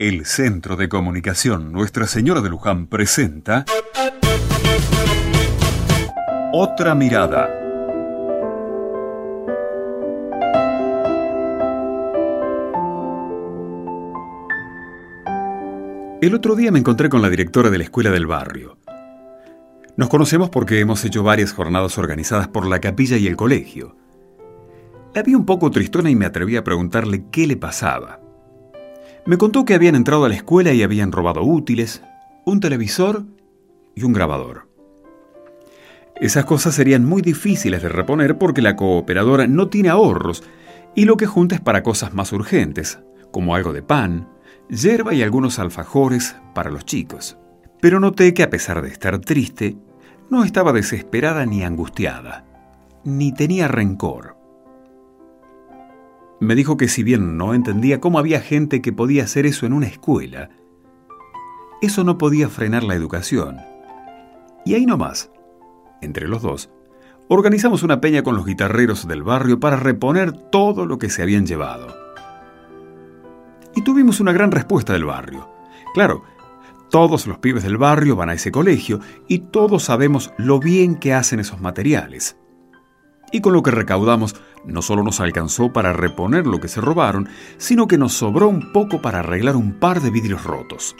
El Centro de Comunicación Nuestra Señora de Luján presenta Otra Mirada. El otro día me encontré con la directora de la escuela del barrio. Nos conocemos porque hemos hecho varias jornadas organizadas por la capilla y el colegio. La vi un poco tristona y me atreví a preguntarle qué le pasaba. Me contó que habían entrado a la escuela y habían robado útiles, un televisor y un grabador. Esas cosas serían muy difíciles de reponer porque la cooperadora no tiene ahorros y lo que junta es para cosas más urgentes, como algo de pan, hierba y algunos alfajores para los chicos. Pero noté que a pesar de estar triste, no estaba desesperada ni angustiada, ni tenía rencor. Me dijo que si bien no entendía cómo había gente que podía hacer eso en una escuela, eso no podía frenar la educación. Y ahí nomás, entre los dos, organizamos una peña con los guitarreros del barrio para reponer todo lo que se habían llevado. Y tuvimos una gran respuesta del barrio. Claro, todos los pibes del barrio van a ese colegio y todos sabemos lo bien que hacen esos materiales y con lo que recaudamos no solo nos alcanzó para reponer lo que se robaron, sino que nos sobró un poco para arreglar un par de vidrios rotos.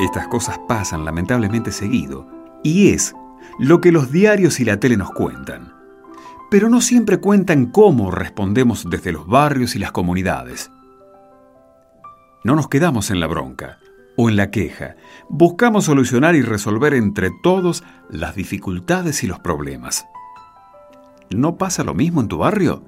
Estas cosas pasan lamentablemente seguido, y es lo que los diarios y la tele nos cuentan pero no siempre cuentan cómo respondemos desde los barrios y las comunidades. No nos quedamos en la bronca o en la queja, buscamos solucionar y resolver entre todos las dificultades y los problemas. ¿No pasa lo mismo en tu barrio?